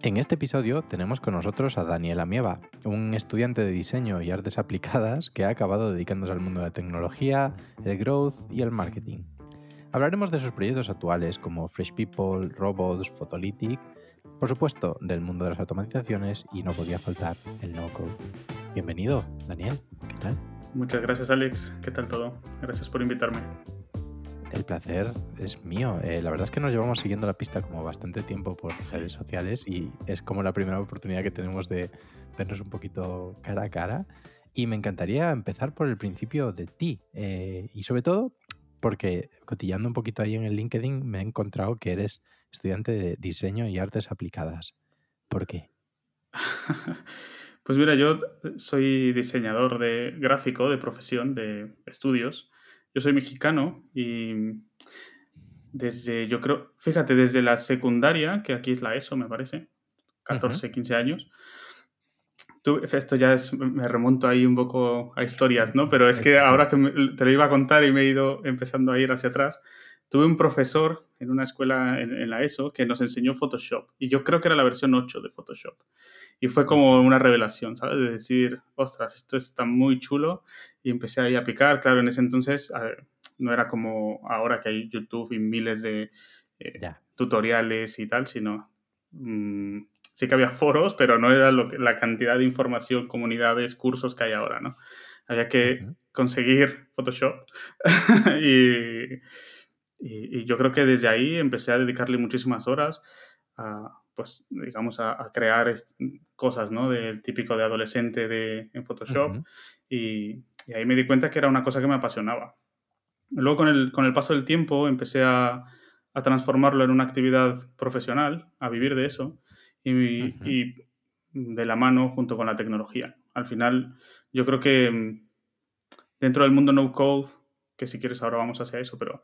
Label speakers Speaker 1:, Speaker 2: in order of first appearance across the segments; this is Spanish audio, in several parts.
Speaker 1: En este episodio tenemos con nosotros a Daniel Amieva, un estudiante de diseño y artes aplicadas que ha acabado dedicándose al mundo de la tecnología, el growth y el marketing. Hablaremos de sus proyectos actuales como Fresh People, Robots, Photolytic, por supuesto del mundo de las automatizaciones y no podía faltar el no-code. Bienvenido, Daniel, ¿qué tal?
Speaker 2: Muchas gracias Alex, ¿qué tal todo? Gracias por invitarme.
Speaker 1: El placer es mío. Eh, la verdad es que nos llevamos siguiendo la pista como bastante tiempo por redes sociales y es como la primera oportunidad que tenemos de vernos un poquito cara a cara. Y me encantaría empezar por el principio de ti. Eh, y sobre todo porque cotillando un poquito ahí en el LinkedIn me he encontrado que eres estudiante de diseño y artes aplicadas. ¿Por qué?
Speaker 2: Pues mira, yo soy diseñador de gráfico de profesión, de estudios. Yo soy mexicano y desde, yo creo, fíjate, desde la secundaria, que aquí es la ESO, me parece, 14, 15 años. esto ya es, me remonto ahí un poco a historias, ¿no? Pero es que ahora que te lo iba a contar y me he ido empezando a ir hacia atrás, tuve un profesor en una escuela en, en, la ESO que nos enseñó Photoshop y yo creo que era la versión 8 de Photoshop. Y fue como una revelación, ¿sabes? De decir, ostras, esto está muy chulo. Y empecé ahí a picar. Claro, en ese entonces ver, no era como ahora que hay YouTube y miles de eh, tutoriales y tal, sino mmm, sí que había foros, pero no era lo que, la cantidad de información, comunidades, cursos que hay ahora, ¿no? Había que uh -huh. conseguir Photoshop y, y, y, yo creo que desde ahí empecé a dedicarle muchísimas horas a, pues, digamos, a, a crear cosas, ¿no? Del típico de adolescente de, en Photoshop. Uh -huh. y, y, ahí me di cuenta que era una cosa que me apasionaba. Luego, con el, con el paso del tiempo, empecé a, a transformarlo en una actividad profesional, a vivir de eso, y, uh -huh. y de la mano junto con la tecnología. Al final, yo creo que mm, dentro del mundo no code, que si quieres ahora vamos hacia eso, pero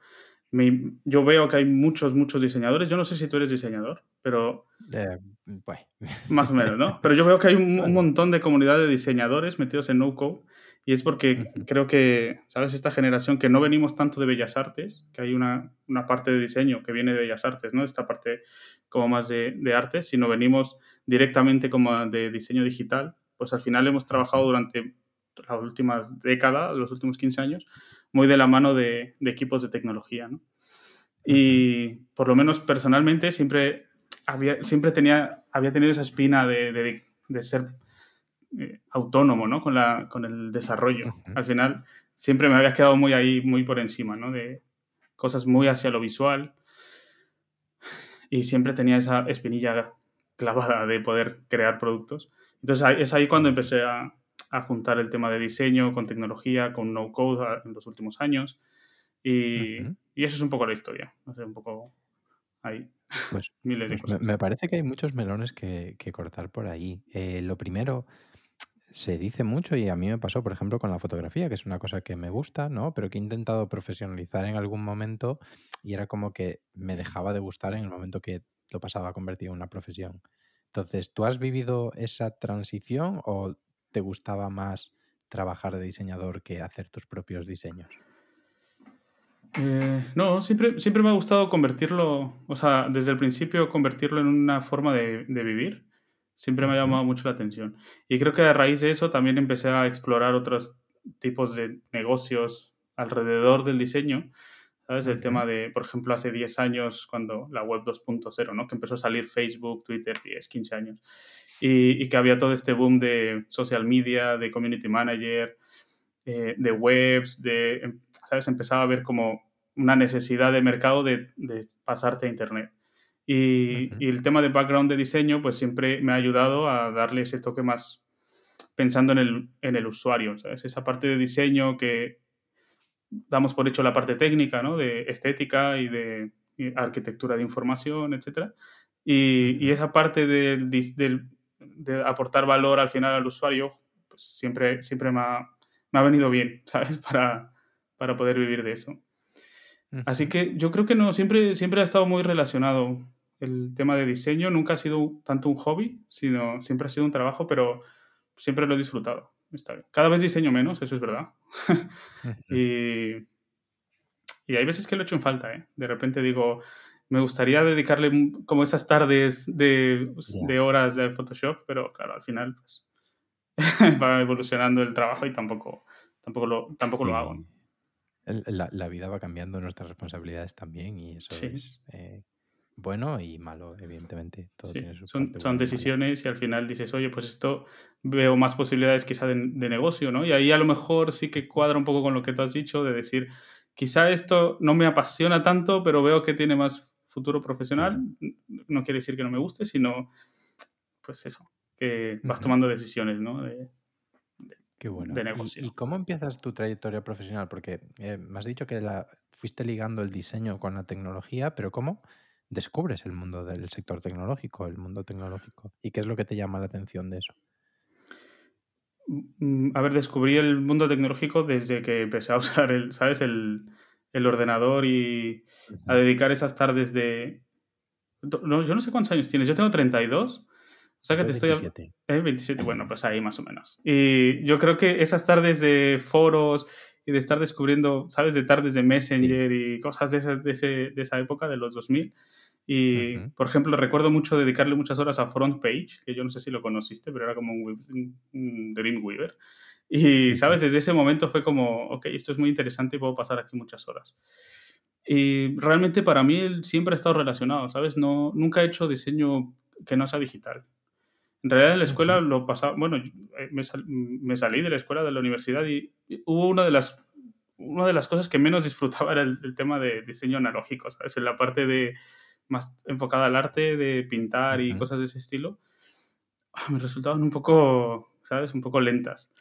Speaker 2: me, yo veo que hay muchos, muchos diseñadores. Yo no sé si tú eres diseñador, pero...
Speaker 1: Eh, bueno.
Speaker 2: Más o menos, ¿no? Pero yo veo que hay un, un, montón de comunidad de diseñadores metidos en no-code y es porque uh -huh. creo que, ¿sabes? Esta generación que no venimos tanto de Bellas Artes, que hay una, una parte de diseño que viene de Bellas Artes, ¿no? Esta parte como más de, de arte, sino venimos directamente como de diseño digital, pues al final hemos trabajado durante las últimas décadas, los últimos 15 años, muy de la mano de, de equipos de tecnología, ¿no? Y por lo menos personalmente siempre, había, siempre tenía, había tenido esa espina de, de, de ser eh, autónomo ¿no? con, la, con el desarrollo. Al final siempre me había quedado muy ahí, muy por encima, ¿no? de cosas muy hacia lo visual. Y siempre tenía esa espinilla clavada de poder crear productos. Entonces es ahí cuando empecé a, a juntar el tema de diseño con tecnología, con no code en los últimos años. Y, uh -huh. y eso es un poco la historia. No sé, un poco ahí.
Speaker 1: Pues, pues me, parece que hay muchos melones que, que cortar por ahí. Eh, lo primero, se dice mucho y a mí me pasó, por ejemplo, con la fotografía, que es una cosa que me gusta, ¿no? Pero que he intentado profesionalizar en algún momento y era como que me dejaba de gustar en el momento que lo pasaba a convertir en una profesión. Entonces, ¿tú has vivido esa transición o te gustaba más trabajar de diseñador que hacer tus propios diseños?
Speaker 2: Eh, no, siempre, siempre me ha gustado convertirlo, o sea, desde el principio convertirlo en una forma de, de vivir. Siempre me ha llamado mucho la atención. Y creo que a raíz de eso también empecé a explorar otros tipos de negocios alrededor del diseño. ¿Sabes? El tema de, por ejemplo, hace 10 años, cuando la web 2.0, ¿no? Que empezó a salir Facebook, Twitter, 10, 15 años. Y, y, que había todo este boom de social media, de community manager, eh, de webs, de, ¿sabes? Empezaba a ver como una necesidad de mercado de, de pasarte a Internet. Y, uh -huh. y, el tema de background de diseño, pues siempre me ha ayudado a darle ese toque más, pensando en el, en el usuario, ¿sabes? Esa parte de diseño que damos por hecho la parte técnica, ¿no? De estética y de arquitectura de información, etc. Y, esa parte de, de, aportar valor al final al usuario, pues siempre, siempre me, ha, me ha venido bien, ¿sabes? Para, para poder vivir de eso. Así que yo creo que no, siempre, siempre ha estado muy relacionado el tema de diseño. Nunca ha sido tanto un hobby, sino siempre ha sido un trabajo, pero siempre lo he disfrutado. Cada vez diseño menos, eso es verdad. y, y hay veces que lo he hecho en falta, ¿eh? De repente digo, me gustaría dedicarle como esas tardes de, de horas de Photoshop, pero claro, al final pues, va evolucionando el trabajo y tampoco, tampoco lo, tampoco lo hago.
Speaker 1: La, la, vida va cambiando, nuestras responsabilidades también, y eso es eh, bueno y malo, evidentemente.
Speaker 2: Todo tiene su son, son decisiones y al final dices, oye, pues esto veo más posibilidades quizá de, de, negocio, ¿no? Y ahí a lo mejor sí que cuadra un poco con lo que tú has dicho, de decir, quizá esto no me apasiona tanto, pero veo que tiene más futuro profesional. No quiere decir que no me guste, sino, pues eso, que vas tomando decisiones, ¿no? De,
Speaker 1: Qué bueno. ¿Y, cómo empiezas tu trayectoria profesional? Porque eh, me has dicho que la, fuiste ligando el diseño con la tecnología, pero ¿cómo descubres el mundo del sector tecnológico, el mundo tecnológico? ¿Y qué es lo que te llama la atención de eso?
Speaker 2: Mm, a ver, descubrí el mundo tecnológico desde que empecé a usar el, ¿sabes? El, el ordenador y a dedicar esas tardes de... No, yo no sé cuántos años tienes, yo tengo 32 o sea que te 27. estoy... Eh, 27, bueno, pues ahí más o menos. Y yo creo que esas tardes de foros y de estar descubriendo, ¿sabes? De tardes de Messenger y cosas de esa, de, ese, de esa época, de los 2000. Y, por ejemplo, recuerdo mucho dedicarle muchas horas a Front Page, que yo no sé si lo conociste, pero era como un, un Dreamweaver. Y, ¿sabes? Desde ese momento fue como, ok, esto es muy interesante y puedo pasar aquí muchas horas. Y realmente para mí siempre ha estado relacionado, ¿sabes? No, nunca he hecho diseño que no sea digital. En realidad en la escuela lo pasaba, bueno, eh, me, salí de la escuela de la universidad y, hubo una de las, una de las cosas que menos disfrutaba era el, tema de diseño analógico, ¿sabes? En la parte de más enfocada al arte, de pintar y cosas de ese estilo, ah, me resultaban un poco, ¿sabes? Un poco lentas.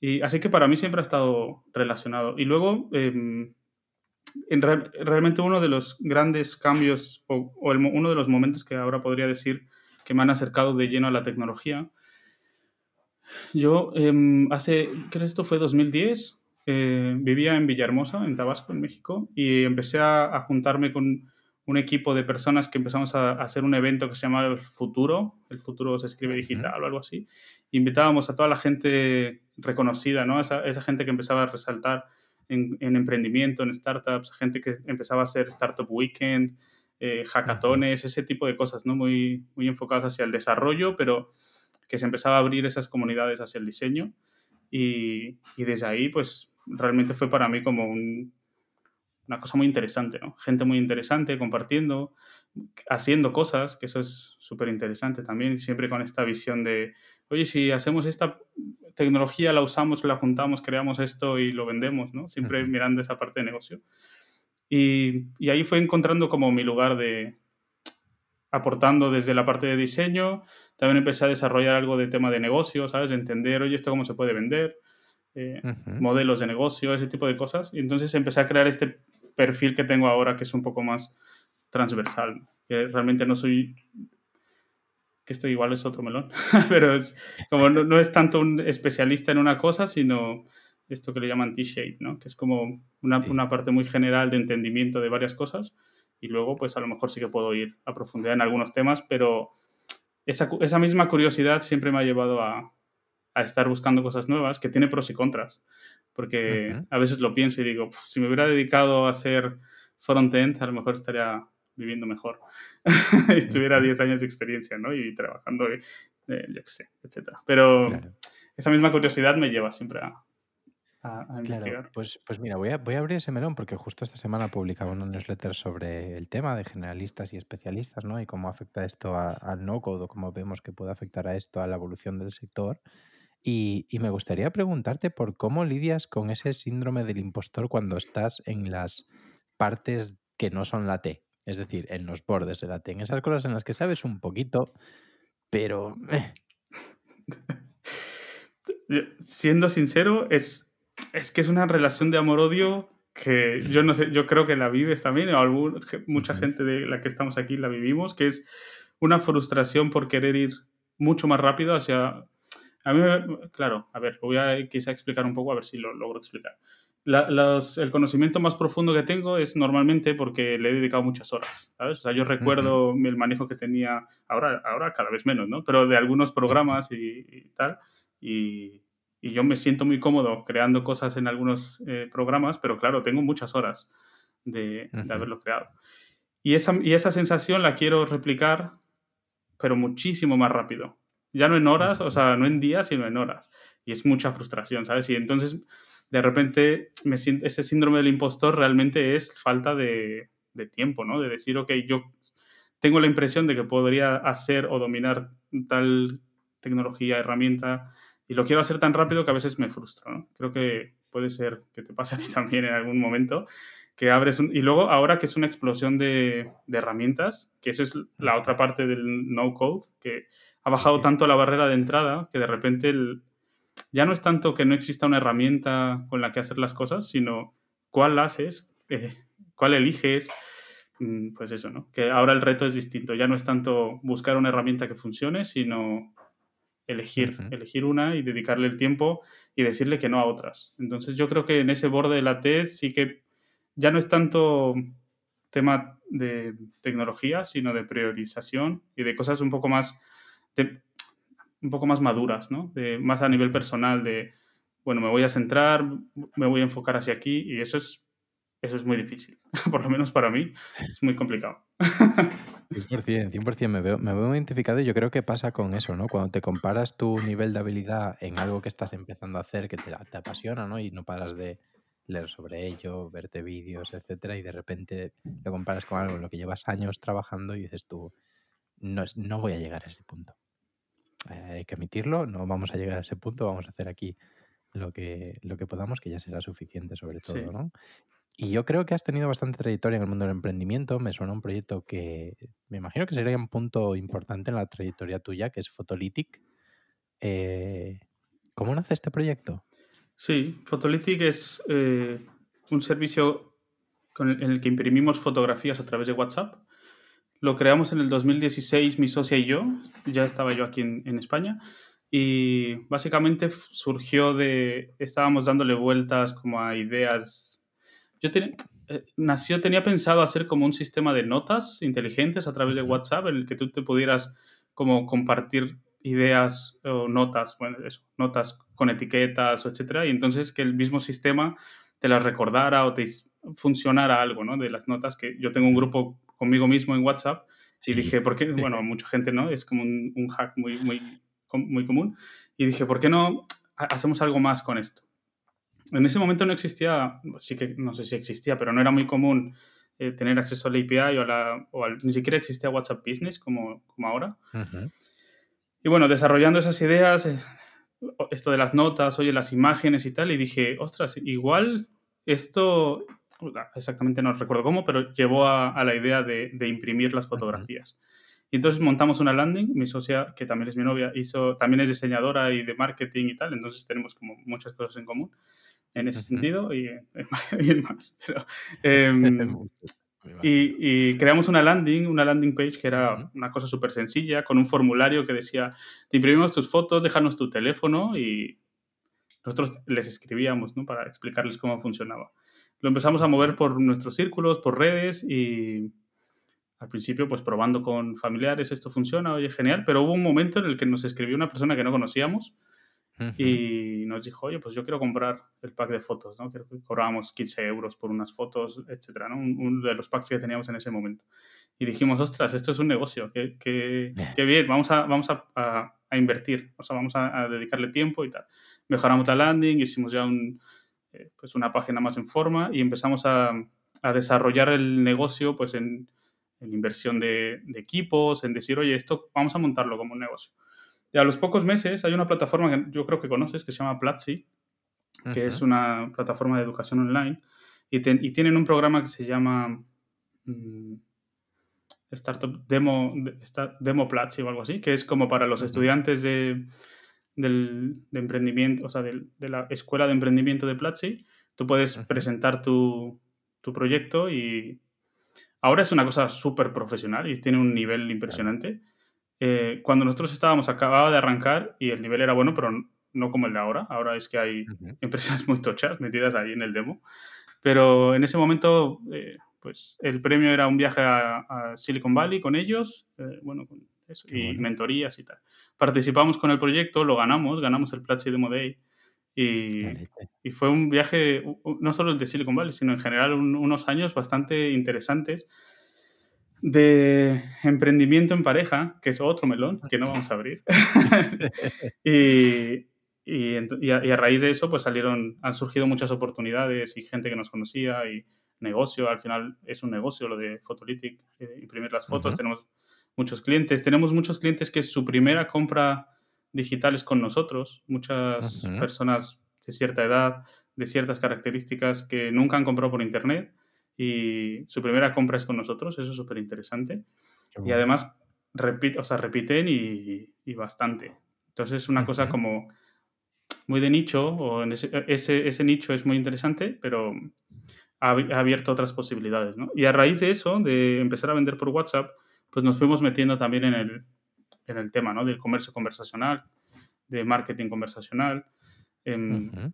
Speaker 2: Y así que para mí siempre ha estado relacionado. Y luego, em, en realmente uno de los grandes cambios o, o uno de los momentos que ahora podría decir que me han acercado de lleno a la tecnología. Yo em, hace, creo que esto fue 2010, eh, vivía en Villahermosa, en Tabasco, en México, y empecé a, juntarme con un equipo de personas que empezamos a, hacer un evento que se llama El Futuro, El Futuro se escribe digital o algo así. Invitábamos a toda la gente reconocida, ¿no? Esa, esa gente que empezaba a resaltar en, en, emprendimiento, en startups, gente que empezaba a hacer Startup Weekend, eh, hackatones, ese tipo de cosas, ¿no? Muy, muy enfocadas hacia el desarrollo, pero que se empezaba a abrir esas comunidades hacia el diseño. Y, y desde ahí, pues realmente fue para mí como una cosa muy interesante, ¿no? Gente muy interesante compartiendo, haciendo cosas, que eso es súper interesante también, siempre con esta visión de, oye, si hacemos esta tecnología, la usamos, la juntamos, creamos esto y lo vendemos, ¿no? Siempre mirando esa parte de negocio. Y, ahí fue encontrando como mi lugar de aportando desde la parte de diseño. También empecé a desarrollar algo de tema de negocio, ¿sabes? De entender, oye, esto cómo se puede vender, eh, modelos de negocio, ese tipo de cosas. Y entonces empecé a crear este perfil que tengo ahora, que es un poco más transversal. Que realmente no soy que esto igual es otro melón, pero es como no, no, es tanto un especialista en una cosa, sino esto que le llaman T-shape, ¿no? Que es como una, una, parte muy general de entendimiento de varias cosas y luego pues a lo mejor sí que puedo ir a profundidad en algunos temas, pero esa, esa misma curiosidad siempre me ha llevado a, a, estar buscando cosas nuevas, que tiene pros y contras, porque a veces lo pienso y digo, si me hubiera dedicado a hacer front-end, a lo mejor estaría viviendo mejor. Estuviera 10 años de experiencia, ¿no? Y trabajando, eh, yo qué sé, etcétera. Pero esa misma curiosidad me lleva siempre a,
Speaker 1: Claro, pues, pues mira, voy a, voy a abrir ese melón porque justo esta semana publicaba una newsletter sobre el tema de generalistas y especialistas, ¿no? Y cómo afecta esto al no-code o cómo vemos que puede afectar a esto a la evolución del sector. Y, y me gustaría preguntarte por cómo lidias con ese síndrome del impostor cuando estás en las partes que no son la T, es decir, en los bordes de la T, en esas cosas en las que sabes un poquito, pero...
Speaker 2: Siendo sincero, es, es que es una relación de amor-odio que yo no sé, yo creo que la vives también, o mucha gente de la que estamos aquí la vivimos, que es una frustración por querer ir mucho más rápido hacia... A mí, claro, a ver, voy a quizá explicar un poco, a ver si lo logro explicar. el conocimiento más profundo que tengo es normalmente porque le he dedicado muchas horas, ¿sabes? O sea, yo recuerdo el manejo que tenía, ahora, ahora cada vez menos, ¿no? Pero de algunos programas y, tal, y, y, yo me siento muy cómodo creando cosas en algunos eh, programas, pero claro, tengo muchas horas de, de haberlo creado. Y esa, y esa sensación la quiero replicar pero muchísimo más rápido. Ya no en horas, o sea, no en días, sino en horas. Y es mucha frustración, ¿sabes? Y entonces, de repente, me siento, ese síndrome del impostor realmente es falta de, de tiempo, ¿no? De decir, ok, yo tengo la impresión de que podría hacer o dominar tal tecnología, herramienta, y lo quiero hacer tan rápido que a veces me frustra, ¿no? Creo que puede ser que te pase a ti también en algún momento, que abres y luego ahora que es una explosión de, herramientas, que eso es la otra parte del no code, que ha bajado tanto la barrera de entrada que de repente ya no es tanto que no exista una herramienta con la que hacer las cosas, sino cuál haces, eh, cuál eliges, mm, pues eso, ¿no? Que ahora el reto es distinto, ya no es tanto buscar una herramienta que funcione, sino elegir, elegir una y dedicarle el tiempo y decirle que no a otras. Entonces yo creo que en ese borde de la T sí que ya no es tanto tema de tecnología, sino de priorización y de cosas un poco más, un poco más maduras, ¿no? De, más a nivel personal, de, bueno, me voy a centrar, me voy a enfocar hacia aquí y eso es, eso es muy difícil. Por lo menos para mí es muy complicado.
Speaker 1: 100%, 100% me veo, me veo identificado y yo creo que pasa con eso, ¿no? Cuando te comparas tu nivel de habilidad en algo que estás empezando a hacer que te, te apasiona, ¿no? Y no paras de, leer sobre ello, verte vídeos, etcétera, y de repente lo comparas con algo en lo que llevas años trabajando y dices tú, no, no voy a llegar a ese punto. Eh, hay que emitirlo, no vamos a llegar a ese punto, vamos a hacer aquí lo que, lo que podamos, que ya será suficiente sobre todo, ¿no? Y yo creo que has tenido bastante trayectoria en el mundo del emprendimiento. Me suena un proyecto que me imagino que sería un punto importante en la trayectoria tuya, que es Photolytic. Eh, ¿Cómo nace este proyecto?
Speaker 2: Sí, Photolytic es eh, un servicio en el que imprimimos fotografías a través de WhatsApp. Lo creamos en el 2016 mi socia y yo, ya estaba yo aquí en, España, y básicamente surgió de, estábamos dándole vueltas como a ideas. Yo tenía, eh, nació, tenía pensado hacer como un sistema de notas inteligentes a través de WhatsApp en el que tú te pudieras como compartir ideas o notas, bueno, eso, notas con etiquetas, etcétera, y entonces que el mismo sistema te las recordara o te funcionara algo, ¿no? De las notas que yo tengo un grupo conmigo mismo en WhatsApp y dije, ¿por qué? Bueno, mucha gente, ¿no? Es como un, hack muy, muy, muy común. Y dije, ¿por qué no hacemos algo más con esto? En ese momento no existía, sí que no sé si existía, pero no era muy común eh, tener acceso al API o, a la, o ni siquiera existía WhatsApp Business como, como ahora. Y bueno, desarrollando esas ideas, eh, esto de las notas, oye, las imágenes y tal, y dije, ostras, igual esto, exactamente no recuerdo cómo, pero llevó a, la idea de, imprimir las fotografías. Y entonces montamos una landing, mi socia, que también es mi novia, hizo, también es diseñadora y de marketing y tal, entonces tenemos como muchas cosas en común en ese sentido y, en más. Pero, em, y, creamos una landing, una landing page que era una cosa súper sencilla, con un formulario que decía, te imprimimos tus fotos, déjanos tu teléfono y nosotros les escribíamos ¿no? para explicarles cómo funcionaba. Lo empezamos a mover por nuestros círculos, por redes y al principio pues probando con familiares, esto funciona, oye, genial, pero hubo un momento en el que nos escribió una persona que no conocíamos y nos dijo, oye, pues yo quiero comprar el pack de fotos, ¿no? Creo que cobrábamos 15 euros por unas fotos, etcétera, ¿no? Uno de los packs que teníamos en ese momento. Y dijimos, ostras, esto es un negocio, qué, qué, qué bien, vamos, a, vamos a, a, invertir, o sea, vamos a, dedicarle tiempo y tal. Mejoramos la landing, hicimos ya un, eh, pues una página más en forma y empezamos a, desarrollar el negocio pues en, en inversión de, de equipos, en decir, oye, esto vamos a montarlo como un negocio. Y a los pocos meses hay una plataforma que yo creo que conoces que se llama Platzi, que es una plataforma de educación online, y, tienen un programa que se llama mm, Startup Demo, Demo Platzi o algo así, que es como para los estudiantes de, del, de emprendimiento, o sea, de la escuela de emprendimiento de Platzi, tú puedes presentar tu, tu, proyecto y ahora es una cosa súper profesional y tiene un nivel impresionante. Eh, cuando nosotros estábamos, acababa de arrancar y el nivel era bueno, pero no como el de ahora. Ahora es que hay empresas muy tochas metidas ahí en el demo. Pero en ese momento, eh, pues el premio era un viaje a, Silicon Valley con ellos, eh, bueno, con eso, y mentorías y tal. Participamos con el proyecto, lo ganamos, ganamos el Platzi Demo Day. Y, y, fue un viaje, no solo el de Silicon Valley, sino en general unos años bastante interesantes de emprendimiento en pareja, que es otro melón que no vamos a abrir. y, y, a, raíz de eso, pues salieron, han surgido muchas oportunidades y gente que nos conocía y negocio. Al final es un negocio lo de Photolytic, eh, imprimir las fotos. Tenemos muchos clientes. Tenemos muchos clientes que su primera compra digital es con nosotros. Muchas personas de cierta edad, de ciertas características que nunca han comprado por internet y su primera compra es con nosotros, eso es súper interesante. Y además repite, o sea, repiten y, y bastante. Entonces es una cosa como muy de nicho, o en ese, ese, ese, nicho es muy interesante, pero ha, abierto otras posibilidades. ¿no? Y a raíz de eso, de empezar a vender por WhatsApp, pues nos fuimos metiendo también en el, en el tema ¿no? del comercio conversacional, de marketing conversacional,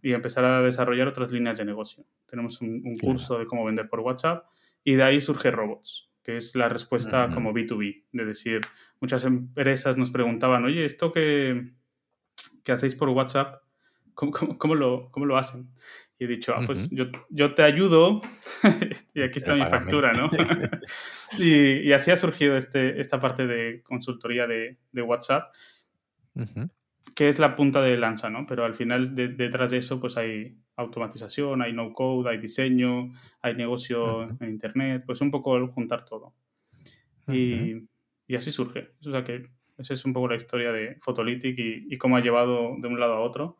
Speaker 2: Y empezar a desarrollar otras líneas de negocio. Tenemos un, curso de cómo vender por WhatsApp y de ahí surge Robots, que es la respuesta como B2B, de decir, muchas empresas nos preguntaban, oye, esto que, que hacéis por WhatsApp, ¿cómo, cómo, lo, cómo lo hacen? Y he dicho, ah, pues yo, yo, te ayudo y aquí está mi factura, ¿no? y, y, así ha surgido este, esta parte de consultoría de, de WhatsApp que es la punta de lanza, ¿no? Pero al final detrás de eso pues hay automatización, hay no code, hay diseño, hay negocio en internet, pues un poco juntar todo. y, y, así surge. O sea que esa es un poco la historia de Photolytic y, cómo ha llevado de un lado a otro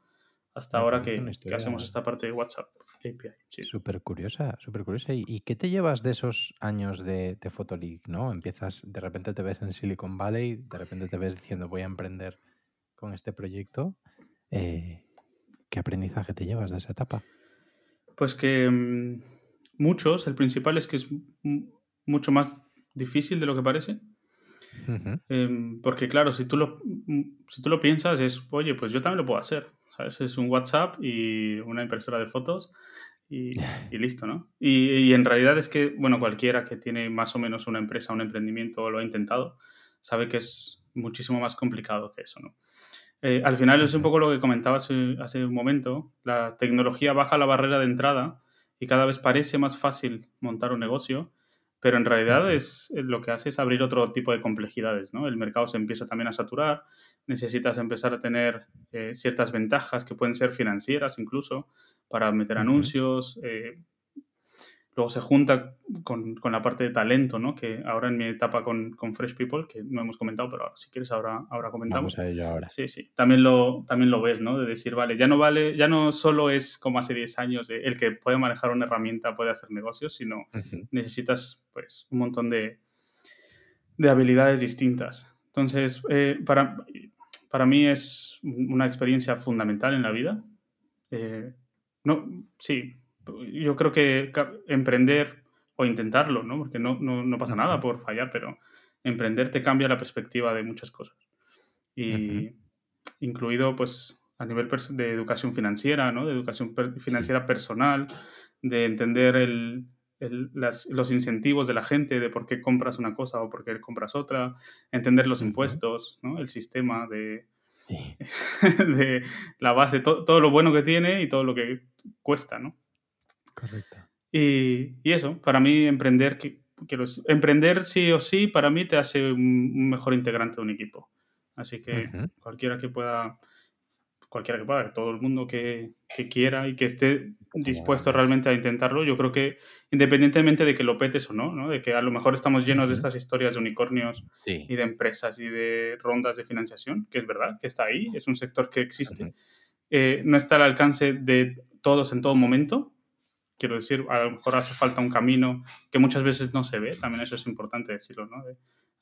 Speaker 2: hasta ahora que, hacemos esta parte de WhatsApp API.
Speaker 1: Sí. Súper curiosa, súper curiosa. ¿Y, qué te llevas de esos años de, de Photolytic, no? Empiezas, de repente te ves en Silicon Valley, de repente te ves diciendo voy a emprender con este proyecto, eh, ¿qué aprendizaje te llevas de esa etapa?
Speaker 2: Pues que mm, muchos, el principal es que es mucho más difícil de lo que parece. Em, porque claro, si tú, lo, mm, si tú lo piensas es, oye, pues yo también lo puedo hacer. Es un WhatsApp y una impresora de fotos y, listo, ¿no? Y, y, en realidad es que, bueno, cualquiera que tiene más o menos una empresa, un emprendimiento o lo ha intentado, sabe que es muchísimo más complicado que eso, ¿no? Eh, al final es un poco lo que comentaba hace, un momento, la tecnología baja la barrera de entrada y cada vez parece más fácil montar un negocio, pero en realidad es eh, lo que hace es abrir otro tipo de complejidades, ¿no? El mercado se empieza también a saturar, necesitas empezar a tener eh, ciertas ventajas que pueden ser financieras incluso para meter anuncios, Luego se junta con, con, la parte de talento, ¿no? Que ahora en mi etapa con, con, Fresh People, que no hemos comentado, pero si quieres ahora, ahora comentamos.
Speaker 1: Vamos a ello ahora.
Speaker 2: Sí, sí. También lo, también lo ves, ¿no? De decir, vale, ya no vale, ya no solo es como hace 10 años el que puede manejar una herramienta puede hacer negocios, sino necesitas, pues, un montón de, de habilidades distintas. Entonces, eh, para, para mí es una experiencia fundamental en la vida. Eh, no, sí, yo creo que emprender o intentarlo, ¿no? Porque no, no, pasa nada por fallar, pero emprender te cambia la perspectiva de muchas cosas. Y incluido, pues, a nivel de educación financiera, ¿no? De educación financiera personal, de entender el, los incentivos de la gente, de por qué compras una cosa o por qué compras otra, entender los impuestos, ¿no? El sistema de, de la base, todo lo bueno que tiene y todo lo que cuesta, ¿no?
Speaker 1: Correcto.
Speaker 2: Y, y eso, para mí emprender, quiero, emprender sí o sí, para mí te hace un, mejor integrante de un equipo. Así que cualquiera que pueda, cualquiera que pueda, todo el mundo que, que quiera y que esté dispuesto realmente a intentarlo, yo creo que independientemente de que lo petes o no, ¿no? de que a lo mejor estamos llenos de estas historias de unicornios y de empresas y de rondas de financiación, que es verdad, que está ahí, es un sector que existe, eh, no está al alcance de todos en todo momento, quiero decir, a lo mejor hace falta un camino que muchas veces no se ve, también eso es importante decirlo, ¿no?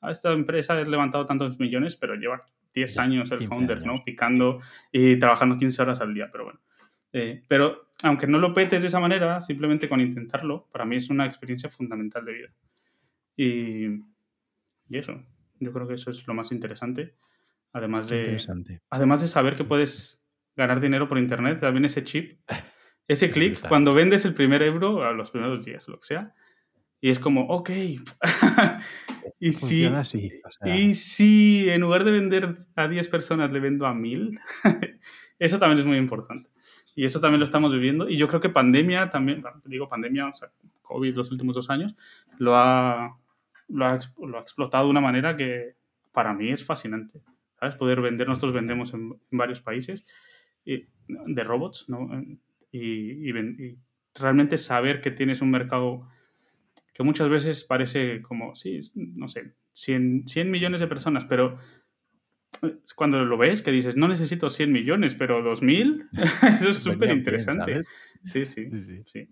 Speaker 2: ah, esta empresa ha levantado tantos millones, pero lleva 10 años el founder, ¿no? Picando y trabajando 15 horas al día, pero bueno. Eh, pero aunque no lo petes de esa manera, simplemente con intentarlo, para mí es una experiencia fundamental de vida. Y, y eso, yo creo que eso es lo más interesante. Además de, además de saber que puedes ganar dinero por internet, también ese chip, ese clic, cuando vendes el primer euro a los primeros días, lo que sea, y es como, ok. y, si, y si en lugar de vender a 10 personas le vendo a 1000, eso también es muy importante. Y eso también lo estamos viviendo. Y yo creo que pandemia también, digo pandemia, o sea, COVID los últimos dos años, lo ha, lo ha, lo ha explotado de una manera que para mí es fascinante. ¿Sabes? Poder vender, nosotros vendemos en, varios países y, de robots, ¿no? Y, y, realmente saber que tienes un mercado que muchas veces parece como, sí, no sé, 100, 100 millones de personas, pero cuando lo ves que dices, no necesito 100 millones, pero 2000, eso es súper interesante. Sí, sí, sí, sí,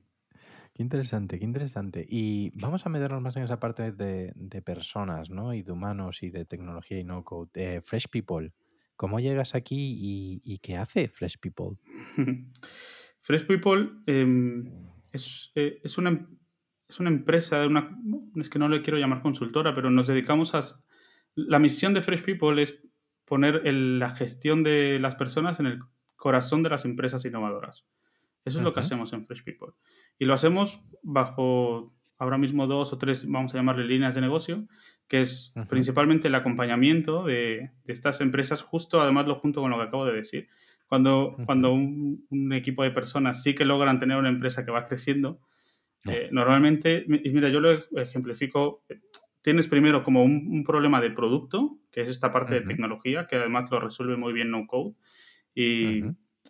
Speaker 1: Qué interesante, qué interesante. Y vamos a meternos más en esa parte de, de personas, ¿no? Y de humanos y de tecnología y no code. Eh, Fresh People. ¿Cómo llegas aquí y, y qué hace Fresh People?
Speaker 2: Fresh People em, es, eh, es, una, es una empresa, una, es que no le quiero llamar consultora, pero nos dedicamos a... La misión de Fresh People es poner la gestión de las personas en el corazón de las empresas innovadoras. Eso es lo que hacemos en Fresh People. Y lo hacemos bajo ahora mismo dos o tres, vamos a llamarle líneas de negocio, que es principalmente el acompañamiento de, estas empresas, justo además lo junto con lo que acabo de decir. Cuando, cuando un, equipo de personas sí que logran tener una empresa que va creciendo, eh, normalmente, y mira, yo lo ejemplifico, tienes primero como un, problema de producto, que es esta parte de tecnología, que además lo resuelve muy bien No Code, y,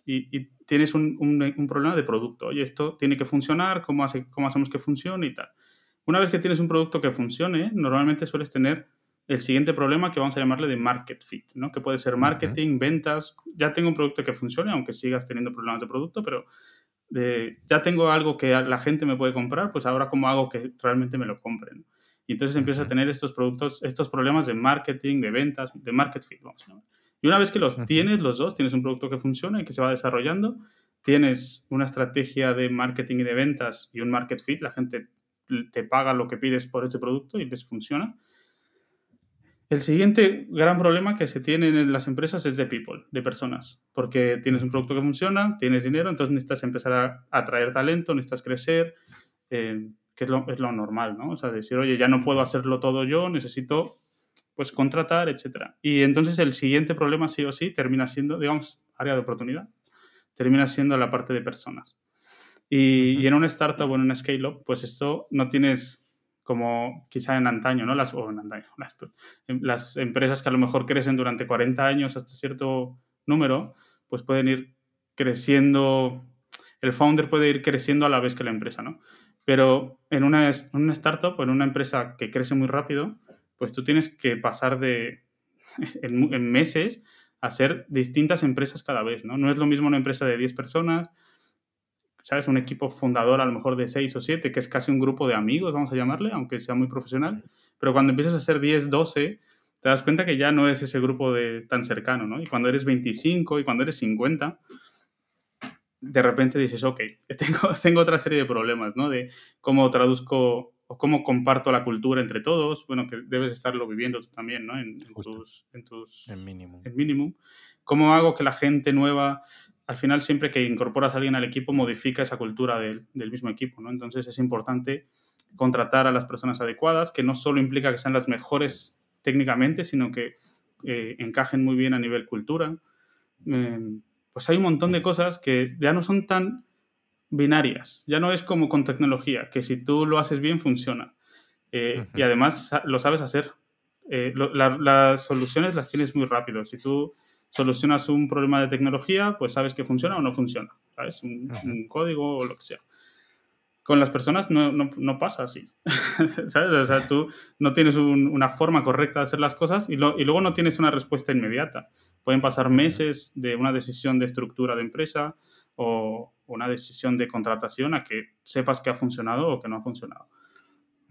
Speaker 2: y, tienes un, un, problema de producto. Oye, esto tiene que funcionar, ¿cómo, hace, ¿cómo hacemos que funcione y tal? Una vez que tienes un producto que funcione, normalmente sueles tener el siguiente problema que vamos a llamarle de market fit, ¿no? Que puede ser marketing, ventas. Ya tengo un producto que funcione, aunque sigas teniendo problemas de producto, pero de, ya tengo algo que la gente me puede comprar, pues ahora cómo hago que realmente me lo compren. Y entonces empiezas a tener estos productos, estos problemas de marketing, de ventas, de market fit, vamos a llamar. Y una vez que los tienes, los dos, tienes un producto que funciona y que se va desarrollando, tienes una estrategia de marketing y de ventas y un market fit, la gente te paga lo que pides por ese producto y les funciona. El siguiente gran problema que se tiene en las empresas es de people, de personas, porque tienes un producto que funciona, tienes dinero, entonces necesitas empezar a atraer talento, necesitas crecer, eh, que es lo, es lo, normal, ¿no? O sea, decir, oye, ya no puedo hacerlo todo yo, necesito, pues, contratar, etcétera. Y entonces el siguiente problema, sí o sí, termina siendo, digamos, área de oportunidad, termina siendo la parte de personas. Y, en una startup o en una scale-up, pues esto no tienes como quizá en antaño, ¿no? Las, o en antaño, las, em, las, empresas que a lo mejor crecen durante 40 años hasta cierto número, pues pueden ir creciendo, el founder puede ir creciendo a la vez que la empresa, ¿no? Pero en una, en una startup o en una empresa que crece muy rápido, pues tú tienes que pasar de, en, en meses, a ser distintas empresas cada vez, ¿no? No es lo mismo una empresa de 10 personas ¿sabes? Un equipo fundador a lo mejor de 6 o 7, que es casi un grupo de amigos, vamos a llamarle, aunque sea muy profesional. Pero cuando empiezas a ser 10, 12, te das cuenta que ya no es ese grupo de, tan cercano, ¿no? Y cuando eres 25 y cuando eres 50, de repente dices, ok, tengo, tengo otra serie de problemas, ¿no? De cómo traduzco o cómo comparto la cultura entre todos, bueno, que debes estarlo viviendo tú también, ¿no? En, tus... En, tus,
Speaker 1: en mínimo.
Speaker 2: En mínimo. ¿Cómo hago que la gente nueva al final siempre que incorporas a alguien al equipo modifica esa cultura del, mismo equipo, ¿no? Entonces es importante contratar a las personas adecuadas, que no solo implica que sean las mejores técnicamente, sino que eh, encajen muy bien a nivel cultura. Em, pues hay un montón de cosas que ya no son tan binarias, ya no es como con tecnología, que si tú lo haces bien funciona. Eh, y además lo sabes hacer. Eh, las soluciones las tienes muy rápido. Si tú solucionas un problema de tecnología, pues sabes que funciona o no funciona, ¿sabes? Un, código o lo que sea. Con las personas no, no, no pasa así, ¿sabes? O sea, tú no tienes una forma correcta de hacer las cosas y, y, luego no tienes una respuesta inmediata. Pueden pasar meses de una decisión de estructura de empresa o una decisión de contratación a que sepas que ha funcionado o que no ha funcionado.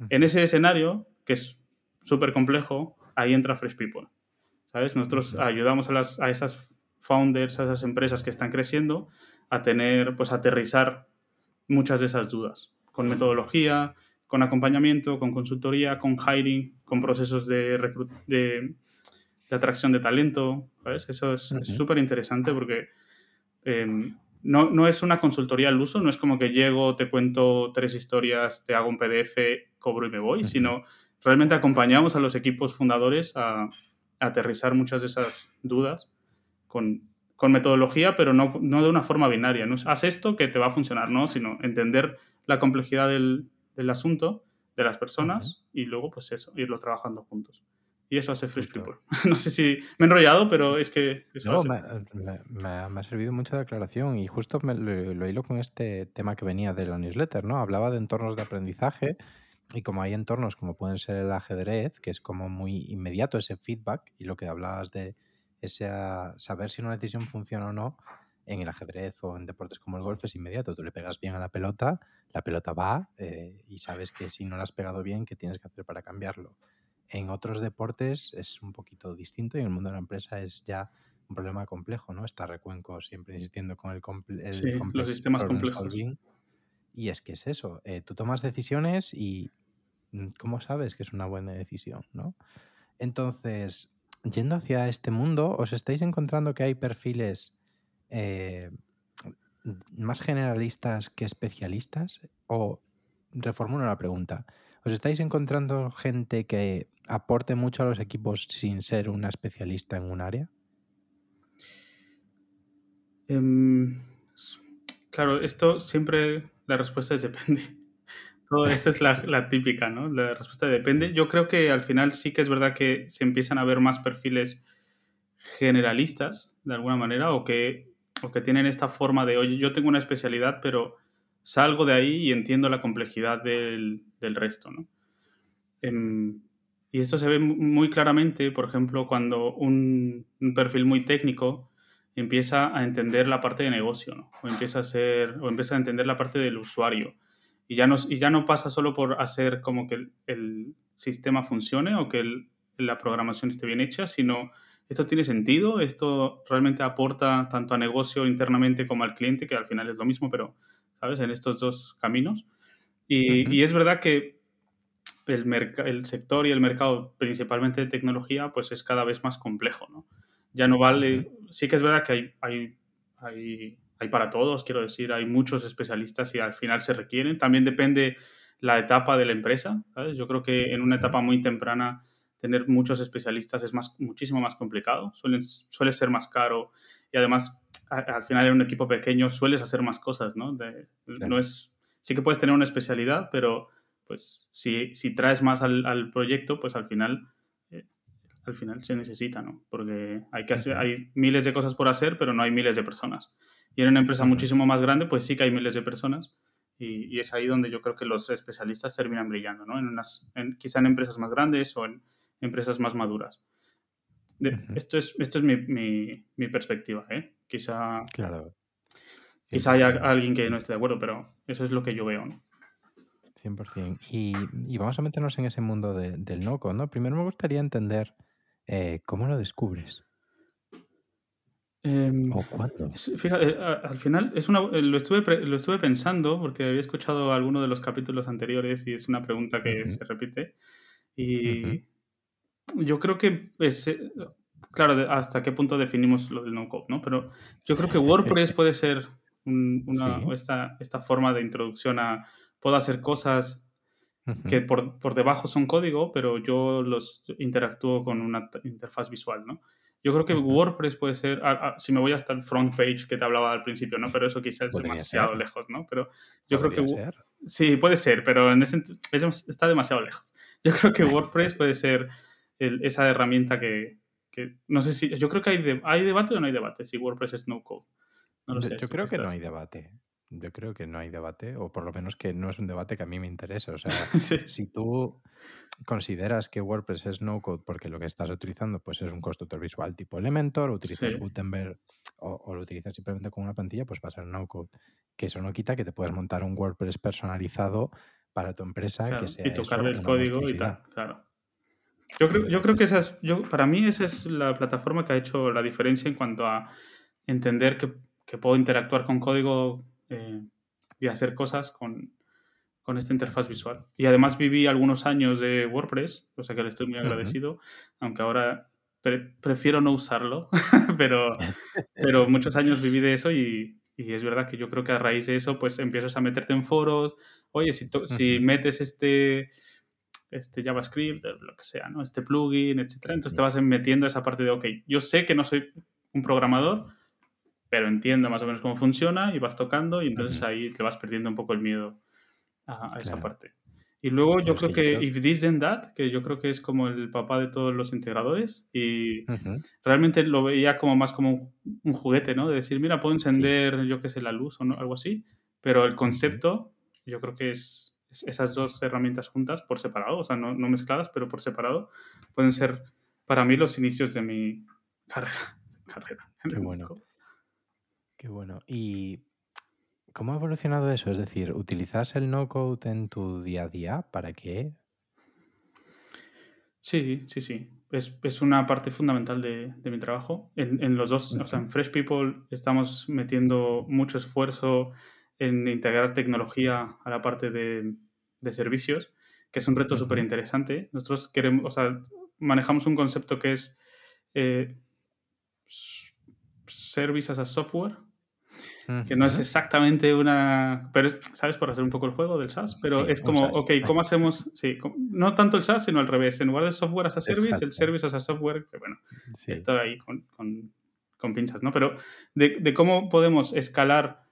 Speaker 2: En ese escenario, que es súper complejo, ahí entra Fresh People. ¿Sabes? Nosotros ayudamos a, las, a esas founders, a esas empresas que están creciendo, a tener, pues, a aterrizar muchas de esas dudas, con metodología, con acompañamiento, con consultoría, con hiring, con procesos de, de, de atracción de talento, ¿sabes? Eso es súper interesante porque em, no, no, es una consultoría al uso, no es como que llego, te cuento tres historias, te hago un PDF, cobro y me voy, sino realmente acompañamos a los equipos fundadores a, aterrizar muchas de esas dudas con, con metodología, pero no, no, de una forma binaria. No es haz esto que te va a funcionar, ¿no? Sino entender la complejidad del, del asunto, de las personas, y luego, pues eso, irlo trabajando juntos. Y eso hace Fresh People. No sé si me he enrollado, pero es que...
Speaker 1: no, me, me, ha servido mucho de aclaración y justo me, lo, lo, hilo con este tema que venía de la newsletter, ¿no? Hablaba de entornos de aprendizaje y como hay entornos como pueden ser el ajedrez, que es como muy inmediato ese feedback y lo que hablabas de ese saber si una decisión funciona o no, en el ajedrez o en deportes como el golf es inmediato. Tú le pegas bien a la pelota, la pelota va eh, y sabes que si no la has pegado bien, ¿qué tienes que hacer para cambiarlo? En otros deportes es un poquito distinto y en el mundo de la empresa es ya un problema complejo, ¿no? Está Recuenco siempre insistiendo con el,
Speaker 2: sí, los sistemas complejos.
Speaker 1: Y es que es eso, eh, tú tomas decisiones y ¿cómo sabes que es una buena decisión? ¿no? Entonces, yendo hacia este mundo, ¿os estáis encontrando que hay perfiles eh, más generalistas que especialistas? O reformulo la pregunta. ¿Os estáis encontrando gente que aporte mucho a los equipos sin ser una especialista en un área?
Speaker 2: Em, claro, esto siempre la respuesta es depende esta es la, típica, ¿no? La respuesta depende. Yo creo que al final sí que es verdad que se empiezan a ver más perfiles generalistas, de alguna manera, o que, o que tienen esta forma de, oye, yo tengo una especialidad, pero salgo de ahí y entiendo la complejidad del, resto, ¿no? Em, y esto se ve muy claramente, por ejemplo, cuando un, un, perfil muy técnico empieza a entender la parte de negocio, ¿no? O empieza a ser, o empieza a entender la parte del usuario y ya no, y ya no pasa solo por hacer como que el, sistema funcione o que la programación esté bien hecha, sino esto tiene sentido, esto realmente aporta tanto a negocio internamente como al cliente, que al final es lo mismo, pero, ¿sabes? En estos dos caminos. Y, y es verdad que el, el sector y el mercado, principalmente de tecnología, pues es cada vez más complejo, ¿no? Ya no vale, sí que es verdad que hay, hay, hay hay para todos, quiero decir, hay muchos especialistas y al final se requieren. También depende la etapa de la empresa. Yo creo que en una etapa muy temprana tener muchos especialistas es más, muchísimo más complicado, suele, suele ser más caro y además al final en un equipo pequeño sueles hacer más cosas, ¿no? no es, sí que puedes tener una especialidad, pero pues si, si traes más al, al, proyecto, pues al final, eh, al final se necesita, ¿no? Porque hay, que hacer, hay miles de cosas por hacer, pero no hay miles de personas. Y en una empresa muchísimo más grande, pues sí que hay miles de personas y, es ahí donde yo creo que los especialistas terminan brillando, ¿no? En unas, en, quizá en empresas más grandes o en empresas más maduras. Esto es, esto es mi, mi, mi perspectiva, ¿eh? Quizá,
Speaker 1: claro.
Speaker 2: quizá haya alguien que no esté de acuerdo, pero eso es lo que yo veo, ¿no?
Speaker 1: 100%. Y, y vamos a meternos en ese mundo del no-code, ¿no? Primero me gustaría entender eh, cómo lo descubres.
Speaker 2: Em,
Speaker 1: ¿O cuándo?
Speaker 2: Fíjate, eh, al final es una, eh, lo, estuve, lo estuve pensando porque había escuchado alguno de los capítulos anteriores y es una pregunta que se repite. Y yo creo que, es, eh, claro, hasta qué punto definimos lo del no-code, ¿no? Pero yo creo que WordPress puede ser una, esta, esta forma de introducción a, puedo hacer cosas que por, por, debajo son código, pero yo los interactúo con una interfaz visual, ¿no? Yo creo que WordPress puede ser, si me voy hasta el front page que te hablaba al principio, ¿no? Pero eso quizás es demasiado lejos, ¿no? Pero yo creo que... Ser? Sí, puede ser, pero en ese, está demasiado lejos. Yo creo que WordPress puede ser esa herramienta que, que, No sé si... Yo creo que hay, hay debate o no hay debate si WordPress es no code.
Speaker 1: No lo sé, yo creo que no hay debate. Yo creo que no hay debate, o por lo menos que no es un debate que a mí me interese. O sea, si tú consideras que WordPress es no-code porque lo que estás utilizando pues es un constructor visual tipo Elementor, o utilizas Gutenberg o, lo utilizas simplemente con una plantilla, pues va a ser no-code. Que eso no quita que te puedas montar un WordPress personalizado para tu empresa que sea
Speaker 2: y tocarle el código y tal, claro. Yo creo, yo creo que esa es, yo, para mí esa es la plataforma que ha hecho la diferencia en cuanto a entender que, que puedo interactuar con código eh, y hacer cosas con, con esta interfaz visual. Y además viví algunos años de WordPress, o sea que le estoy muy agradecido, aunque ahora prefiero no usarlo, pero, pero muchos años viví de eso y, y, es verdad que yo creo que a raíz de eso pues empiezas a meterte en foros, oye, si, si metes este, este JavaScript, lo que sea, ¿no? Este plugin, etcétera, entonces te vas metiendo esa parte de, ok, yo sé que no soy un programador, pero entiendo más o menos cómo funciona y vas tocando y entonces ahí te vas perdiendo un poco el miedo a, esa parte. Y luego yo creo que, If This Then That, que yo creo que es como el papá de todos los integradores y realmente lo veía como más como un, juguete, ¿no? De decir, mira, puedo encender, yo qué sé, la luz o no, algo así, pero el concepto yo creo que es, esas dos herramientas juntas por separado, o sea, no, no, mezcladas, pero por separado, pueden ser para mí los inicios de mi carrera. carrera
Speaker 1: Qué bueno. Qué bueno. Y ¿Cómo ha evolucionado eso? Es decir, ¿utilizas el no-code en tu día a día? ¿Para qué?
Speaker 2: Sí, sí, sí. Es, una parte fundamental de, mi trabajo. En, los dos, o sea, en Fresh People estamos metiendo mucho esfuerzo en integrar tecnología a la parte de, servicios, que es un reto súper interesante. Nosotros queremos, o sea, manejamos un concepto que es eh, Service as a Software, que no es exactamente una... Pero, ¿sabes? Por hacer un poco el juego del SaaS, pero es como, ok, ¿cómo hacemos? Sí, no tanto el SaaS, sino al revés. En lugar de software as a service, el service as a software, que bueno, sí. ahí con, con, pinchas, ¿no? Pero de, de cómo podemos escalar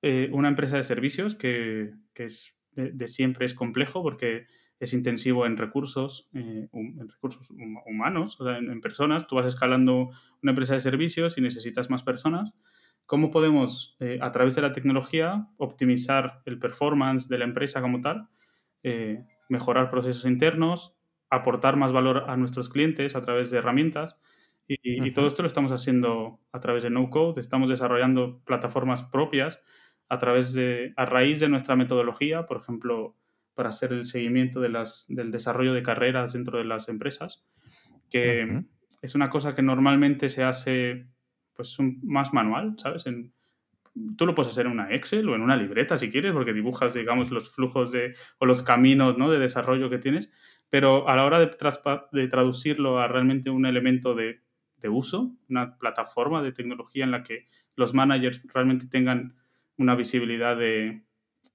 Speaker 2: eh, una empresa de servicios que, que es de, siempre es complejo porque es intensivo en recursos, eh, en recursos humanos, o sea, en, en, personas. Tú vas escalando una empresa de servicios y necesitas más personas cómo podemos, eh, a través de la tecnología, optimizar el performance de la empresa como tal, eh, mejorar procesos internos, aportar más valor a nuestros clientes a través de herramientas. Y, todo esto lo estamos haciendo a través de No Code. Estamos desarrollando plataformas propias a través de, a raíz de nuestra metodología, por ejemplo, para hacer el seguimiento de las, del desarrollo de carreras dentro de las empresas, que es una cosa que normalmente se hace pues más manual, ¿sabes? En, tú lo puedes hacer en una Excel o en una libreta si quieres, porque dibujas, digamos, los flujos de, o los caminos ¿no? de desarrollo que tienes, pero a la hora de, de traducirlo a realmente un elemento de, de, uso, una plataforma de tecnología en la que los managers realmente tengan una visibilidad de,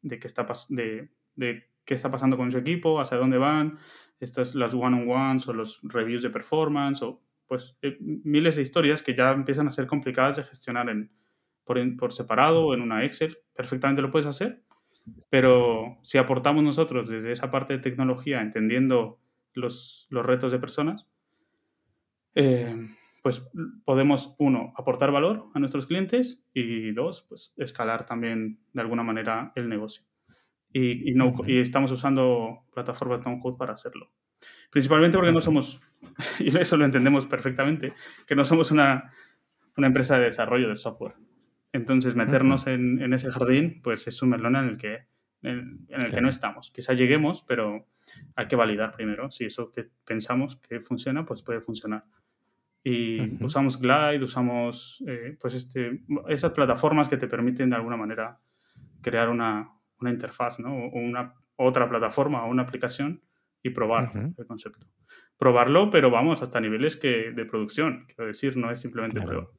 Speaker 2: de, qué, está de qué está pasando con su equipo, hacia dónde van, estas las one-on-ones o los reviews de performance o pues eh, miles de historias que ya empiezan a ser complicadas de gestionar en, por, por separado o en una Excel. Perfectamente lo puedes hacer, pero si aportamos nosotros desde esa parte de tecnología, entendiendo los, los retos de personas, eh, pues podemos, uno, aportar valor a nuestros clientes y dos, pues escalar también de alguna manera el negocio. Y, y, no, y estamos usando plataformas no code para hacerlo. Principalmente porque no somos, y eso lo entendemos perfectamente, que no somos una, una empresa de desarrollo de software. Entonces, meternos en, en, ese jardín, pues es un melón en el que, en, el que no estamos. Quizá lleguemos, pero hay que validar primero si eso que pensamos que funciona, pues puede funcionar. Y usamos Glide, usamos eh, pues este, esas plataformas que te permiten de alguna manera crear una, una interfaz, ¿no? O una otra plataforma o una aplicación y probar el concepto. Probarlo, pero vamos, hasta niveles que de producción, quiero decir, no es simplemente
Speaker 1: claro.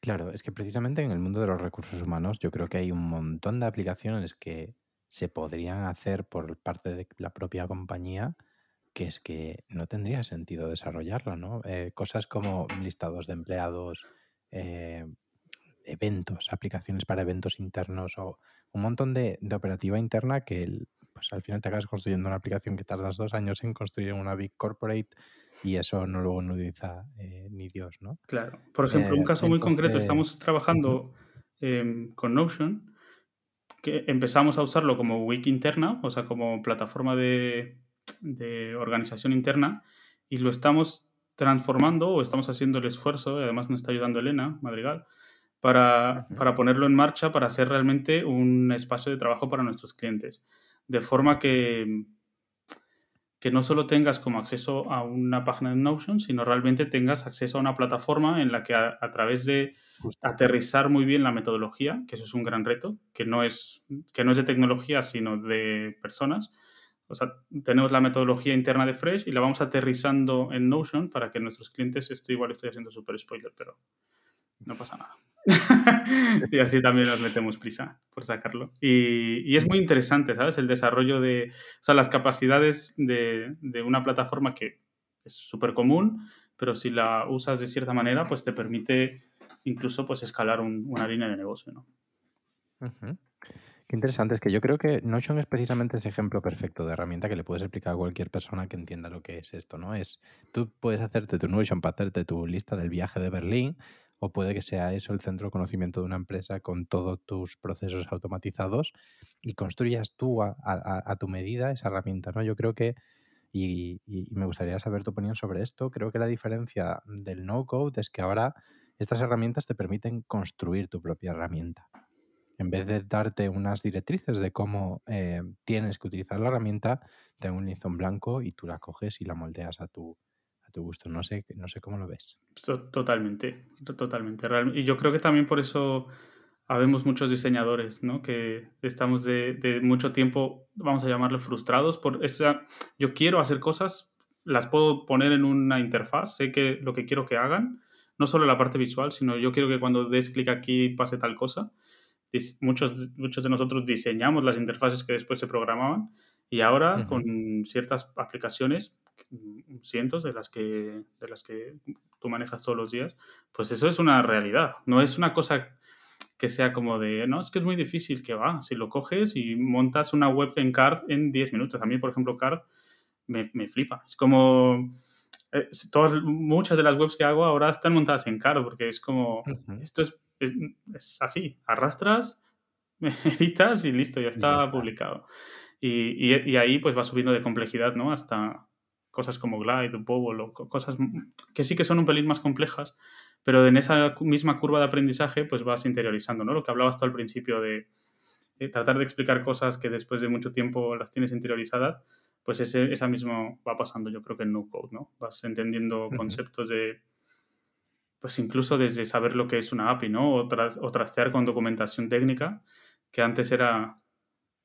Speaker 1: Claro, es que precisamente en el mundo de los recursos humanos yo creo que hay un montón de aplicaciones que se podrían hacer por parte de la propia compañía que es que no tendría sentido desarrollarlo, ¿no? Eh, cosas como listados de empleados, eh, eventos, aplicaciones para eventos internos o un montón de, de operativa interna que el, pues al final te acabas construyendo una aplicación que tardas dos años en construir una big corporate y eso no luego no utiliza eh, ni Dios, ¿no?
Speaker 2: Claro. Por ejemplo, un eh, caso muy concreto, estamos trabajando em, con Notion, que empezamos a usarlo como wiki interna, o sea, como plataforma de, organización interna, y lo estamos transformando o estamos haciendo el esfuerzo, y además nos está ayudando Elena Madrigal, para, para ponerlo en marcha, para hacer realmente un espacio de trabajo para nuestros clientes de forma que, que no solo tengas como acceso a una página de Notion, sino realmente tengas acceso a una plataforma en la que a, través de aterrizar muy bien la metodología, que eso es un gran reto, que no es, que no es de tecnología, sino de personas. O sea, tenemos la metodología interna de Fresh y la vamos aterrizando en Notion para que nuestros clientes, esto igual estoy haciendo súper spoiler, pero no pasa nada. y así también nos metemos prisa por sacarlo. Y, es muy interesante, ¿sabes? El desarrollo de, o sea, las capacidades de, una plataforma que es súper común, pero si la usas de cierta manera, pues te permite incluso pues escalar una línea de negocio, ¿no?
Speaker 1: Qué interesante, es que yo creo que Notion es precisamente ese ejemplo perfecto de herramienta que le puedes explicar a cualquier persona que entienda lo que es esto, ¿no? Es, tú puedes hacerte tu Notion para hacerte tu lista del viaje de Berlín, o puede que sea eso el centro de conocimiento de una empresa con todos tus procesos automatizados y construyas tú a, tu medida esa herramienta, ¿no? Yo creo que, y, me gustaría saber tu opinión sobre esto, creo que la diferencia del no-code es que ahora estas herramientas te permiten construir tu propia herramienta. En vez de darte unas directrices de cómo eh, tienes que utilizar la herramienta, te da un lienzo blanco y tú la coges y la moldeas a tu, tu gusto. No sé, no sé cómo lo ves.
Speaker 2: Totalmente, totalmente. Y yo creo que también por eso habemos muchos diseñadores, ¿no? Que estamos de, mucho tiempo, vamos a llamarlo frustrados por esa... Yo quiero hacer cosas, las puedo poner en una interfaz, sé que lo que quiero que hagan, no solo la parte visual, sino yo quiero que cuando des clic aquí pase tal cosa. Muchos, muchos de nosotros diseñamos las interfaces que después se programaban y ahora con ciertas aplicaciones cientos de las que de las que tú manejas todos los días, pues eso es una realidad. No es una cosa que sea como de, no, es que es muy difícil que va. Si lo coges y montas una web en Card en 10 minutos. A mí, por ejemplo, Card me, me flipa. Es como, eh, todas, muchas de las webs que hago ahora están montadas en Card porque es como, esto es, es, así, arrastras, editas y listo, ya está, publicado. Y, y, y, ahí pues va subiendo de complejidad, ¿no? Hasta, cosas como Glide, Bobble, o cosas que sí que son un pelín más complejas, pero en esa misma curva de aprendizaje pues vas interiorizando, ¿no? Lo que hablabas tú al principio de tratar de explicar cosas que después de mucho tiempo las tienes interiorizadas, pues ese, esa mismo va pasando yo creo que en no code, ¿no? Vas entendiendo conceptos de, pues incluso desde saber lo que es una API, ¿no? O, o trastear con documentación técnica, que antes era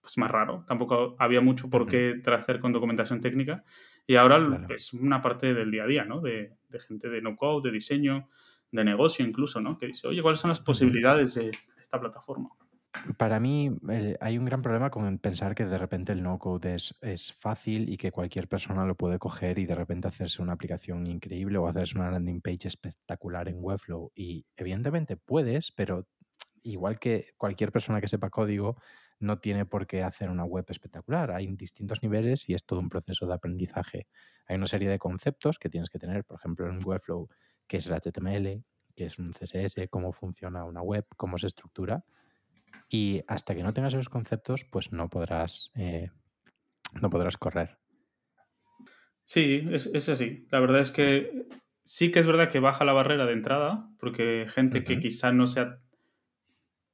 Speaker 2: pues más raro, tampoco había mucho por qué trastear con documentación técnica y ahora es una parte del día a día, ¿no? De, gente de no-code, de diseño, de negocio incluso, ¿no? Que dice, oye, ¿cuáles son las posibilidades de esta plataforma?
Speaker 1: Para mí eh, hay un gran problema con pensar que de repente el no-code es, es, fácil y que cualquier persona lo puede coger y de repente hacerse una aplicación increíble o hacerse una landing page espectacular en Webflow. Y evidentemente puedes, pero igual que cualquier persona que sepa código, no tiene por qué hacer una web espectacular. Hay distintos niveles y es todo un proceso de aprendizaje. Hay una serie de conceptos que tienes que tener, por ejemplo, en Webflow, que es el HTML, que es un CSS, cómo funciona una web, cómo se estructura. Y hasta que no tengas esos conceptos, pues no podrás, eh, no podrás correr.
Speaker 2: Sí, es, así. La verdad es que sí que es verdad que baja la barrera de entrada, porque gente que quizá no sea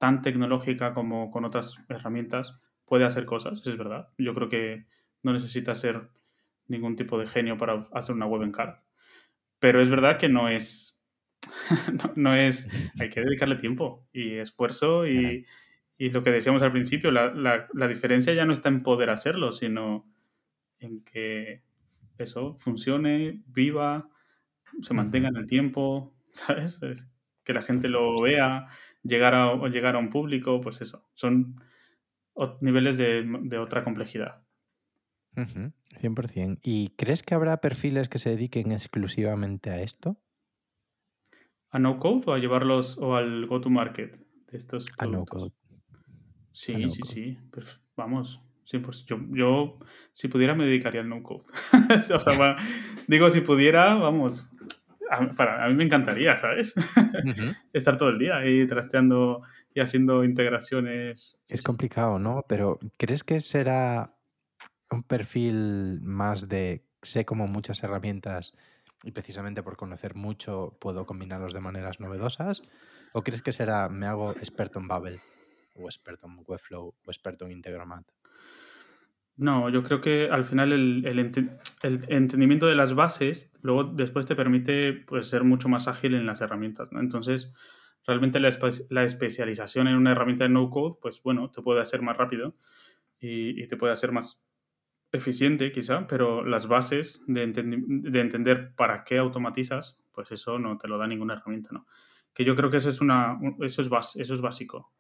Speaker 2: tan tecnológica como con otras herramientas puede hacer cosas, es verdad. Yo creo que no necesita ser ningún tipo de genio para hacer una web en cara. Pero es verdad que no es, no, es, hay que dedicarle tiempo y esfuerzo y, y lo que decíamos al principio, la, la, diferencia ya no está en poder hacerlo, sino en que eso funcione, viva, se mantenga en el tiempo, ¿sabes? Que la gente lo vea, llegar a, llegar a un público, pues eso, son niveles de, otra complejidad.
Speaker 1: 100%. ¿Y crees que habrá perfiles que se dediquen exclusivamente a esto?
Speaker 2: ¿A no code o a llevarlos o al go to market de estos
Speaker 1: A no code.
Speaker 2: Sí, sí, sí. Pues, vamos. Yo, yo, si pudiera, me dedicaría al no code. o sea, digo, si pudiera, vamos, a, para, a mí me encantaría, ¿sabes? Estar todo el día ahí trasteando y haciendo integraciones.
Speaker 1: Es complicado, ¿no? Pero ¿crees que será un perfil más de sé como muchas herramientas y precisamente por conocer mucho puedo combinarlos de maneras novedosas? ¿O crees que será me hago experto en Babel o experto en Webflow o experto en Integromat?
Speaker 2: No, yo creo que al final el, entendimiento de las bases luego después te permite pues, ser mucho más ágil en las herramientas. Entonces, realmente la, especialización en una herramienta de no-code, pues bueno, te puede hacer más rápido y, te puede hacer más eficiente quizá, pero las bases de, de, entender para qué automatizas, pues eso no te lo da ninguna herramienta, ¿no? Que yo creo que eso es, una, eso es, eso es básico.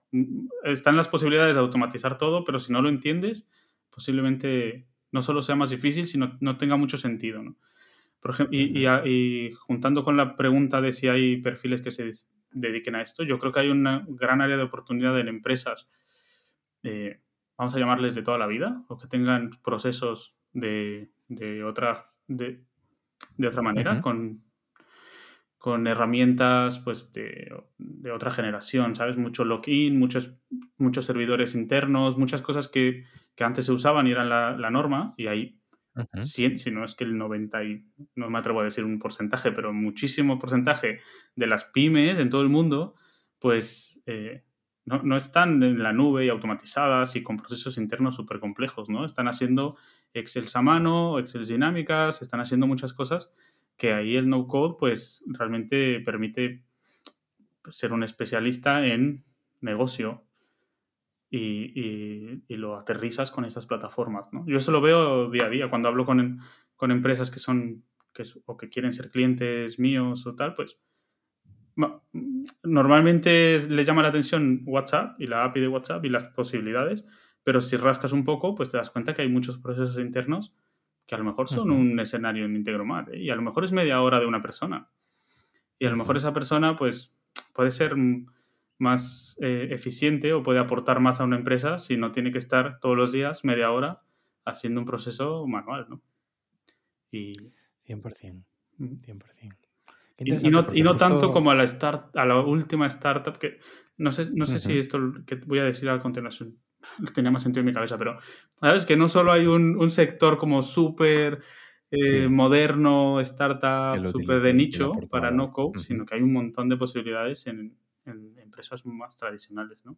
Speaker 2: Están las posibilidades de automatizar todo, pero si no lo entiendes, posiblemente no solo sea más difícil, sino no tenga mucho sentido, ¿no? Por ejemplo, y, y, juntando con la pregunta de si hay perfiles que se dediquen a esto, yo creo que hay una gran área de oportunidad en empresas, eh, vamos a llamarles de toda la vida, o que tengan procesos de, de otra, de, de, otra manera, con, con herramientas pues, de, de, otra generación, ¿sabes? Mucho login, muchos, muchos servidores internos, muchas cosas que que antes se usaban y eran la, norma, y ahí, si, no es que el 90, y, no me atrevo a decir un porcentaje, pero muchísimo porcentaje de las pymes en todo el mundo, pues eh, no, están en la nube y automatizadas y con procesos internos súper complejos, ¿no? Están haciendo Excel a mano, Excel dinámicas, están haciendo muchas cosas que ahí el no-code, pues realmente permite ser un especialista en negocio y, lo aterrizas con estas plataformas. ¿no? Yo eso lo veo día a día cuando hablo con, con empresas que son que, o que quieren ser clientes míos o tal, pues normalmente les llama la atención WhatsApp y la API de WhatsApp y las posibilidades, pero si rascas un poco, pues te das cuenta que hay muchos procesos internos que a lo mejor son un escenario en Integromat ¿eh? y a lo mejor es media hora de una persona. Y a lo mejor esa persona, pues, puede ser más eh, eficiente o puede aportar más a una empresa si no tiene que estar todos los días media hora haciendo un proceso manual, ¿no?
Speaker 1: Y... 100%, 100%.
Speaker 2: Y, no, y no tanto como a la, start, a la última startup que... No sé, no sé si esto que voy a decir a continuación tenía más sentido en mi cabeza, pero sabes que no solo hay un, un sector como súper eh, moderno, startup, súper de nicho para no code, sino que hay un montón de posibilidades en, en empresas más tradicionales, ¿no?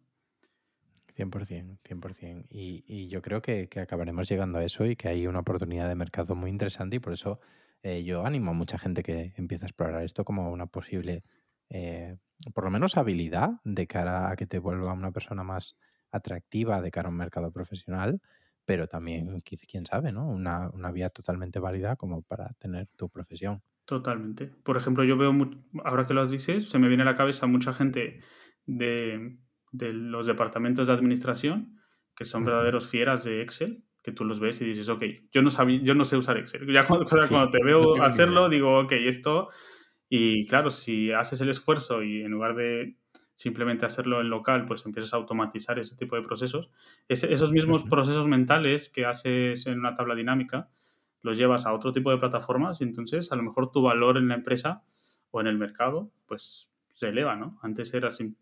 Speaker 1: 100%, 100%. Y, y yo creo que, acabaremos llegando a eso y que hay una oportunidad de mercado muy interesante y por eso eh, yo animo a mucha gente que empiece a explorar esto como una posible, eh, por lo menos habilidad de cara a que te vuelva una persona más atractiva de cara a un mercado profesional, pero también, quién sabe, ¿no? Una, una vía totalmente válida como para tener tu profesión.
Speaker 2: Totalmente. Por ejemplo, yo veo, ahora que lo dices, se me viene a la cabeza mucha gente de, los departamentos de administración que son verdaderos fieras de Excel, que tú los ves y dices, ok, yo no, sabía, yo no sé usar Excel. Ya cuando, cuando te veo hacerlo, digo, ok, esto... Y claro, si haces el esfuerzo y en lugar de simplemente hacerlo en local, pues empiezas a automatizar ese tipo de procesos, esos mismos procesos mentales que haces en una tabla dinámica, los llevas a otro tipo de plataformas y entonces a lo mejor tu valor en la empresa o en el mercado pues se eleva, ¿no? Antes era así,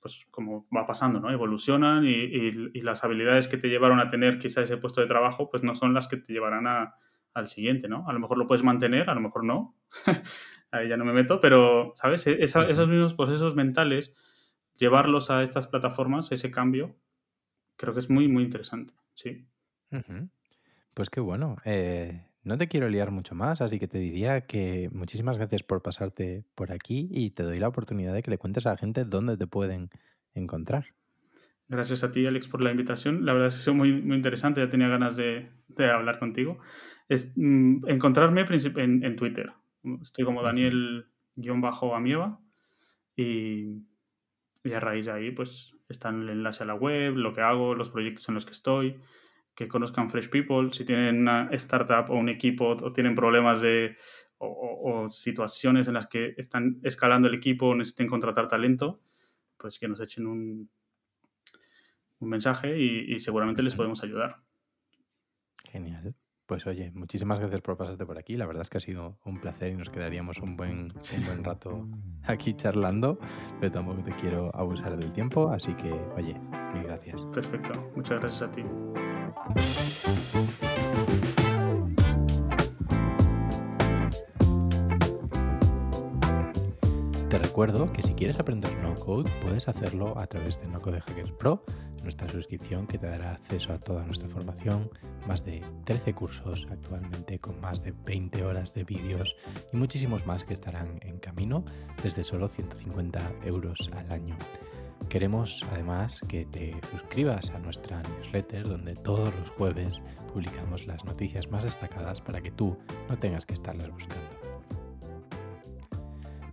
Speaker 2: pues como va pasando, ¿no? Evolucionan y, las habilidades que te llevaron a tener quizá ese puesto de trabajo pues no son las que te llevarán a, al siguiente, ¿no? A lo mejor lo puedes mantener, a lo mejor no, ahí ya no me meto, pero, ¿sabes? E, esos mismos procesos mentales, llevarlos a estas plataformas, ese cambio, creo que es muy, muy interesante, sí.
Speaker 1: Pues qué bueno. Eh, no te quiero liar mucho más, así que te diría que muchísimas gracias por pasarte por aquí y te doy la oportunidad de que le cuentes a la gente dónde te pueden encontrar.
Speaker 2: Gracias a ti, Alex, por la invitación. La verdad es que ha sido muy, muy interesante. Ya tenía ganas de, hablar contigo. Es, mm, encontrarme en, en, Twitter. Estoy como Daniel-Amieva y, y a raíz de ahí pues está el enlace a la web, lo que hago, los proyectos en los que estoy que conozcan Fresh People, si tienen una startup o un equipo o tienen problemas de o, situaciones en las que están escalando el equipo o necesiten contratar talento, pues que nos echen un, un mensaje y, seguramente les podemos ayudar.
Speaker 1: Genial. Pues oye, muchísimas gracias por pasarte por aquí. La verdad es que ha sido un placer y nos quedaríamos un buen, un buen rato aquí charlando, pero tampoco te quiero abusar del tiempo, así que oye, mil gracias.
Speaker 2: Perfecto, muchas gracias a ti.
Speaker 1: Te recuerdo recuerdo que si quieres aprender no code puedes hacerlo a través de No Code Hackers Pro, nuestra suscripción que te dará acceso a toda nuestra formación, más de 13 cursos actualmente con más de 20 horas de vídeos y muchísimos más que estarán en camino desde solo 150 euros al año. Queremos además que te suscribas a nuestra newsletter donde todos los jueves publicamos las noticias más destacadas para que tú no tengas que estarlas buscando.